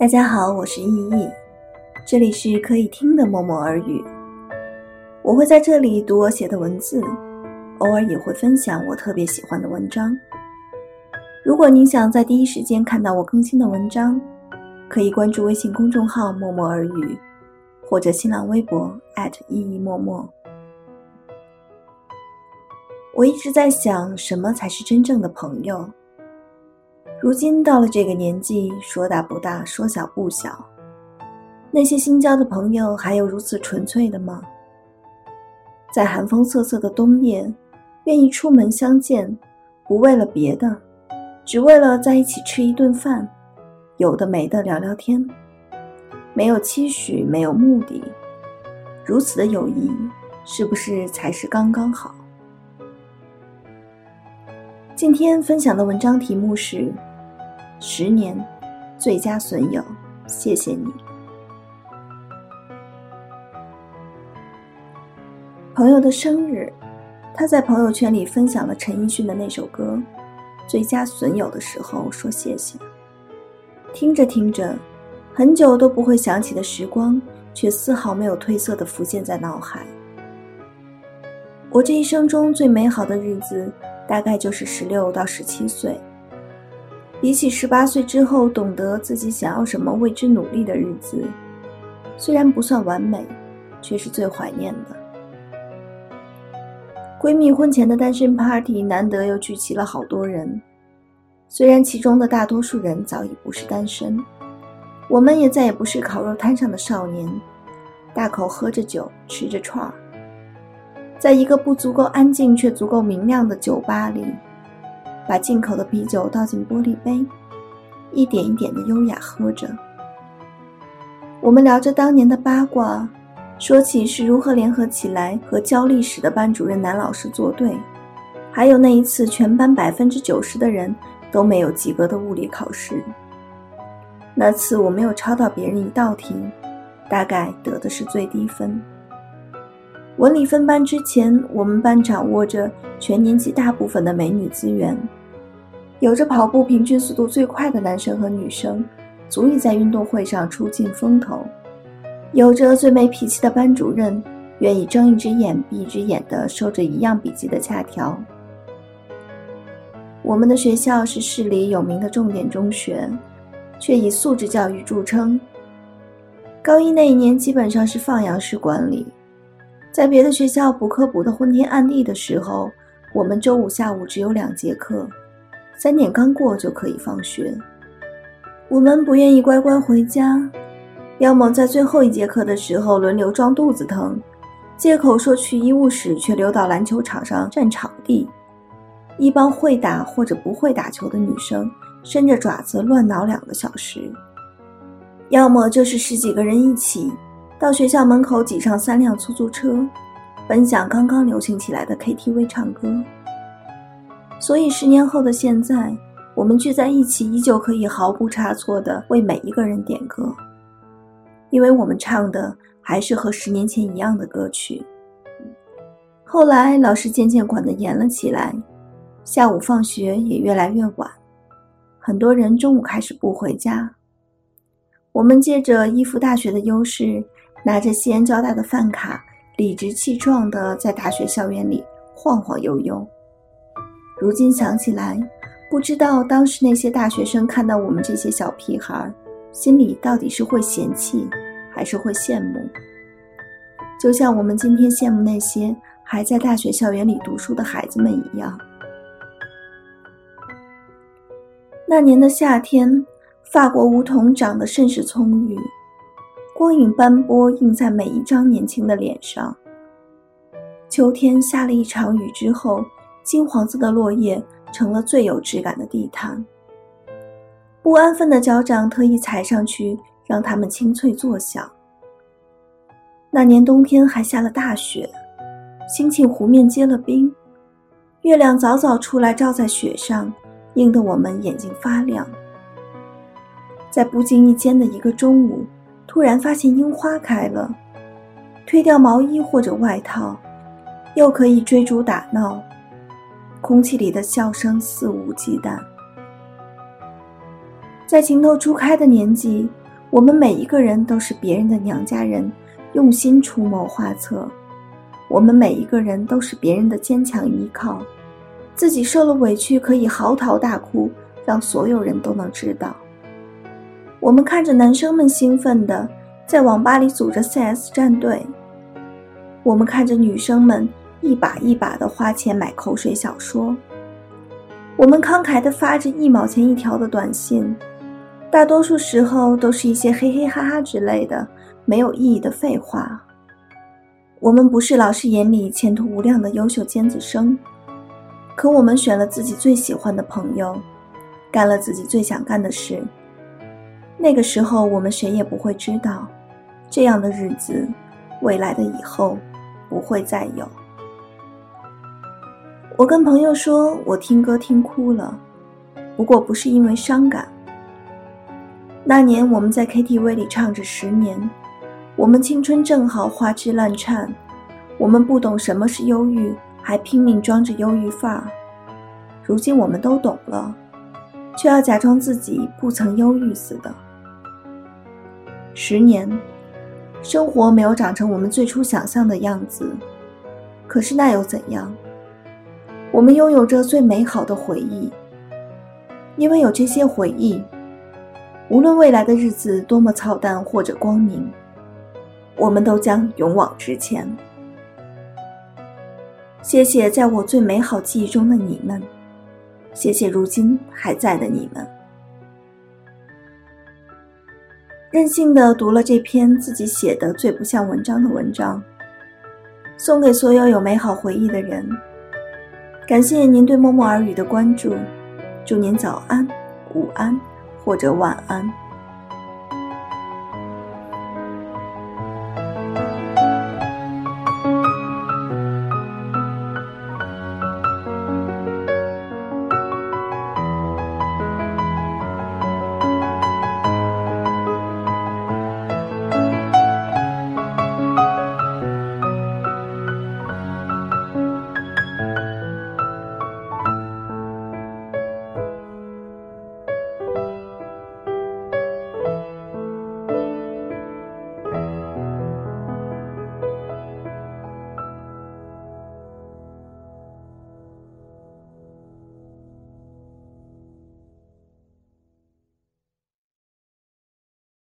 大家好，我是依依，这里是可以听的默默耳语。我会在这里读我写的文字，偶尔也会分享我特别喜欢的文章。如果您想在第一时间看到我更新的文章，可以关注微信公众号“默默耳语”，或者新浪微博依依默默。我一直在想，什么才是真正的朋友？如今到了这个年纪，说大不大，说小不小。那些新交的朋友，还有如此纯粹的吗？在寒风瑟瑟的冬夜，愿意出门相见，不为了别的，只为了在一起吃一顿饭，有的没的聊聊天，没有期许，没有目的，如此的友谊，是不是才是刚刚好？今天分享的文章题目是。十年，最佳损友，谢谢你。朋友的生日，他在朋友圈里分享了陈奕迅的那首歌《最佳损友》的时候说谢谢。听着听着，很久都不会想起的时光，却丝毫没有褪色的浮现在脑海。我这一生中最美好的日子，大概就是十六到十七岁。比起十八岁之后懂得自己想要什么、为之努力的日子，虽然不算完美，却是最怀念的。闺蜜婚前的单身 party 难得又聚齐了好多人，虽然其中的大多数人早已不是单身，我们也再也不是烤肉摊上的少年，大口喝着酒，吃着串儿，在一个不足够安静却足够明亮的酒吧里。把进口的啤酒倒进玻璃杯，一点一点的优雅喝着。我们聊着当年的八卦，说起是如何联合起来和教历史的班主任男老师作对，还有那一次全班百分之九十的人都没有及格的物理考试。那次我没有抄到别人一道题，大概得的是最低分。文理分班之前，我们班掌握着全年级大部分的美女资源。有着跑步平均速度最快的男生和女生，足以在运动会上出尽风头；有着最没脾气的班主任，愿意睁一只眼闭一只眼的收着一样笔记的假条。我们的学校是市里有名的重点中学，却以素质教育著称。高一那一年基本上是放羊式管理，在别的学校补课补得昏天暗地的时候，我们周五下午只有两节课。三点刚过就可以放学，我们不愿意乖乖回家，要么在最后一节课的时候轮流装肚子疼，借口说去医务室，却溜到篮球场上占场地。一帮会打或者不会打球的女生伸着爪子乱挠两个小时，要么就是十几个人一起到学校门口挤上三辆出租车，分享刚刚流行起来的 KTV 唱歌。所以，十年后的现在，我们聚在一起，依旧可以毫不差错地为每一个人点歌，因为我们唱的还是和十年前一样的歌曲。后来，老师渐渐管得严了起来，下午放学也越来越晚，很多人中午开始不回家。我们借着依附大学的优势，拿着西安交大的饭卡，理直气壮地在大学校园里晃晃悠悠。如今想起来，不知道当时那些大学生看到我们这些小屁孩，心里到底是会嫌弃，还是会羡慕？就像我们今天羡慕那些还在大学校园里读书的孩子们一样。那年的夏天，法国梧桐长得甚是葱郁，光影斑驳映在每一张年轻的脸上。秋天下了一场雨之后。金黄色的落叶成了最有质感的地毯。不安分的脚掌特意踩上去，让它们清脆作响。那年冬天还下了大雪，兴庆湖面结了冰，月亮早早出来照在雪上，映得我们眼睛发亮。在不经意间的一个中午，突然发现樱花开了，脱掉毛衣或者外套，又可以追逐打闹。空气里的笑声肆无忌惮，在情窦初开的年纪，我们每一个人都是别人的娘家人，用心出谋划策；我们每一个人都是别人的坚强依靠，自己受了委屈可以嚎啕大哭，让所有人都能知道。我们看着男生们兴奋的在网吧里组着 CS 战队，我们看着女生们一把一把的花钱买口水小说，我们慷慨的发着一毛钱一条的短信。大多数时候都是一些嘿嘿哈哈之类的没有意义的废话。我们不是老师眼里前途无量的优秀尖子生，可我们选了自己最喜欢的朋友，干了自己最想干的事。那个时候，我们谁也不会知道，这样的日子，未来的以后，不会再有。我跟朋友说，我听歌听哭了，不过不是因为伤感。那年我们在 KTV 里唱着《十年》，我们青春正好，花枝乱颤，我们不懂什么是忧郁，还拼命装着忧郁范儿。如今我们都懂了，却要假装自己不曾忧郁似的。十年，生活没有长成我们最初想象的样子，可是那又怎样？我们拥有着最美好的回忆，因为有这些回忆。无论未来的日子多么操蛋或者光明，我们都将勇往直前。谢谢在我最美好记忆中的你们，谢谢如今还在的你们。任性的读了这篇自己写的最不像文章的文章，送给所有有美好回忆的人。感谢您对默默耳语的关注，祝您早安、午安。或者晚安。